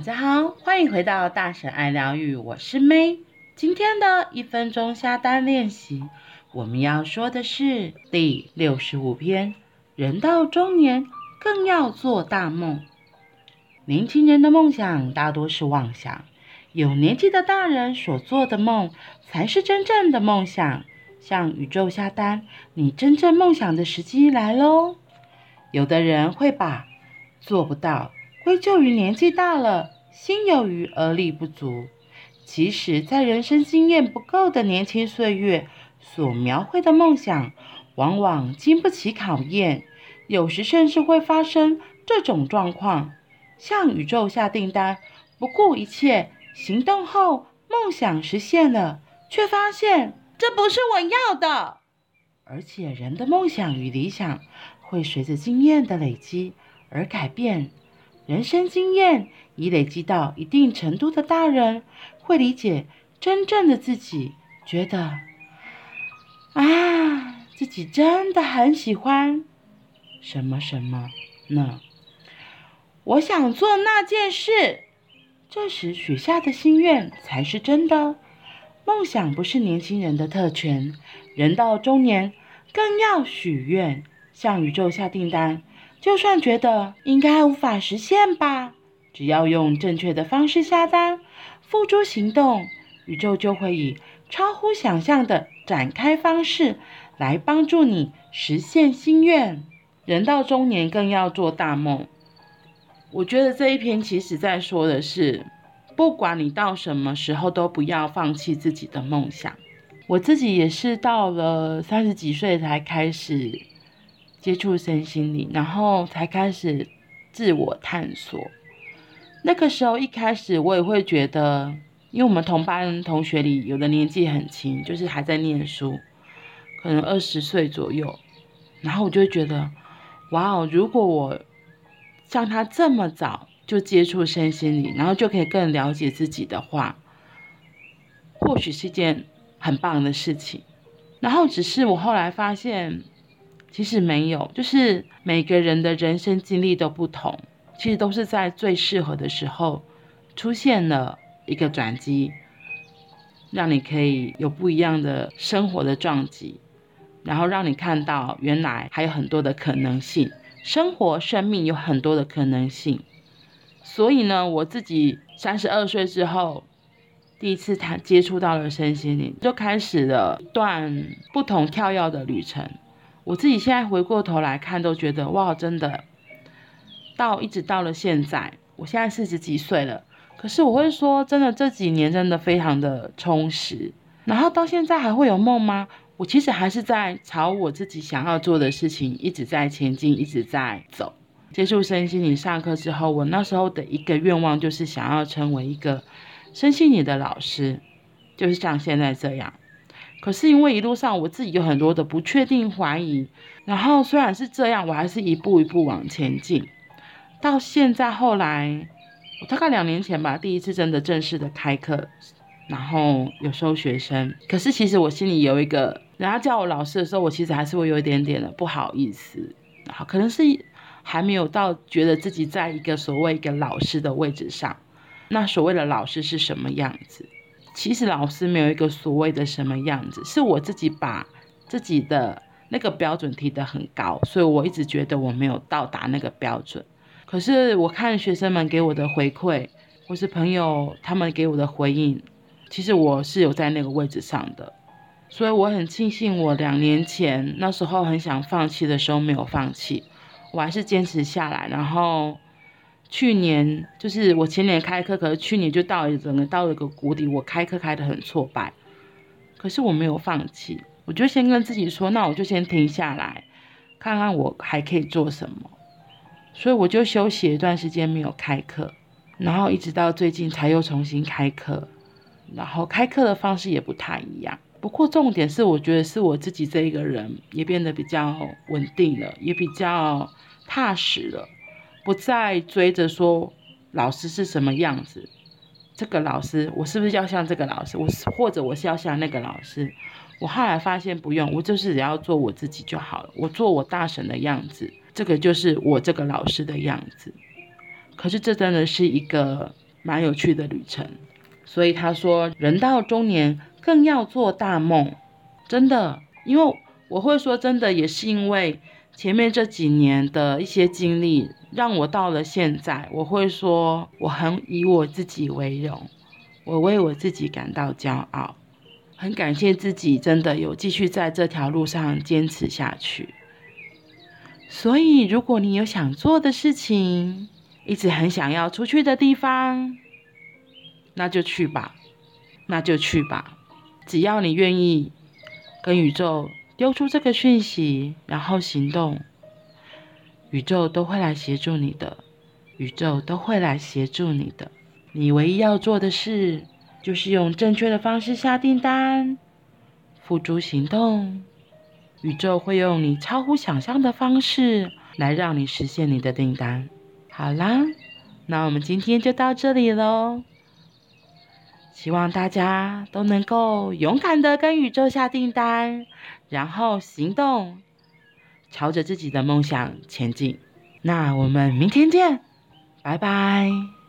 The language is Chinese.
大家好，欢迎回到大神爱疗愈，我是 May。今天的一分钟下单练习，我们要说的是第六十五篇：人到中年更要做大梦。年轻人的梦想大多是妄想，有年纪的大人所做的梦才是真正的梦想。向宇宙下单，你真正梦想的时机来喽！有的人会把做不到归咎于年纪大了，心有余而力不足。其实，在人生经验不够的年轻岁月，所描绘的梦想，往往经不起考验，有时甚至会发生这种状况：向宇宙下订单，不顾一切行动后，梦想实现了，却发现这不是我要的。而且，人的梦想与理想会随着经验的累积而改变。人生经验已累积到一定程度的大人，会理解真正的自己，觉得啊，自己真的很喜欢什么什么呢？我想做那件事，这时许下的心愿才是真的。梦想不是年轻人的特权，人到中年更要许愿，向宇宙下订单。就算觉得应该无法实现吧，只要用正确的方式下单，付诸行动，宇宙就会以超乎想象的展开方式来帮助你实现心愿。人到中年更要做大梦。我觉得这一篇其实在说的是，不管你到什么时候都不要放弃自己的梦想。我自己也是到了三十几岁才开始。接触身心灵，然后才开始自我探索。那个时候一开始我也会觉得，因为我们同班同学里有的年纪很轻，就是还在念书，可能二十岁左右。然后我就会觉得，哇哦，如果我像他这么早就接触身心灵，然后就可以更了解自己的话，或许是件很棒的事情。然后只是我后来发现。其实没有，就是每个人的人生经历都不同，其实都是在最适合的时候出现了一个转机，让你可以有不一样的生活的撞击，然后让你看到原来还有很多的可能性，生活生命有很多的可能性。所以呢，我自己三十二岁之后，第一次谈接触到了身心灵，就开始了一段不同跳跃的旅程。我自己现在回过头来看，都觉得哇，真的，到一直到了现在，我现在四十几岁了，可是我会说，真的这几年真的非常的充实。然后到现在还会有梦吗？我其实还是在朝我自己想要做的事情一直在前进，一直在走。接触身心灵上课之后，我那时候的一个愿望就是想要成为一个身心灵的老师，就是像现在这样。可是因为一路上我自己有很多的不确定、怀疑，然后虽然是这样，我还是一步一步往前进。到现在后来，大概两年前吧，第一次真的正式的开课，然后有收学生。可是其实我心里有一个，人家叫我老师的时候，我其实还是会有一点点的不好意思。然后可能是还没有到觉得自己在一个所谓一个老师的位置上。那所谓的老师是什么样子？其实老师没有一个所谓的什么样子，是我自己把自己的那个标准提得很高，所以我一直觉得我没有到达那个标准。可是我看学生们给我的回馈，或是朋友他们给我的回应，其实我是有在那个位置上的，所以我很庆幸我两年前那时候很想放弃的时候没有放弃，我还是坚持下来，然后。去年就是我前年开课，可是去年就到了整个到了一个谷底，我开课开得很挫败，可是我没有放弃，我就先跟自己说，那我就先停下来，看看我还可以做什么，所以我就休息一段时间没有开课，然后一直到最近才又重新开课，然后开课的方式也不太一样，不过重点是我觉得是我自己这一个人也变得比较稳定了，也比较踏实了。不再追着说老师是什么样子，这个老师我是不是要像这个老师？我是或者我是要像那个老师？我后来发现不用，我就是只要做我自己就好了。我做我大神的样子，这个就是我这个老师的样子。可是这真的是一个蛮有趣的旅程。所以他说，人到中年更要做大梦，真的，因为我会说真的，也是因为前面这几年的一些经历，让我到了现在，我会说我很以我自己为荣，我为我自己感到骄傲，很感谢自己真的有继续在这条路上坚持下去。所以，如果你有想做的事情，一直很想要出去的地方，那就去吧，那就去吧。只要你愿意跟宇宙丢出这个讯息，然后行动，宇宙都会来协助你的。宇宙都会来协助你的。你唯一要做的事，就是用正确的方式下订单，付诸行动。宇宙会用你超乎想象的方式来让你实现你的订单。好啦，那我们今天就到这里喽。希望大家都能够勇敢的跟宇宙下订单，然后行动，朝着自己的梦想前进。那我们明天见，拜拜。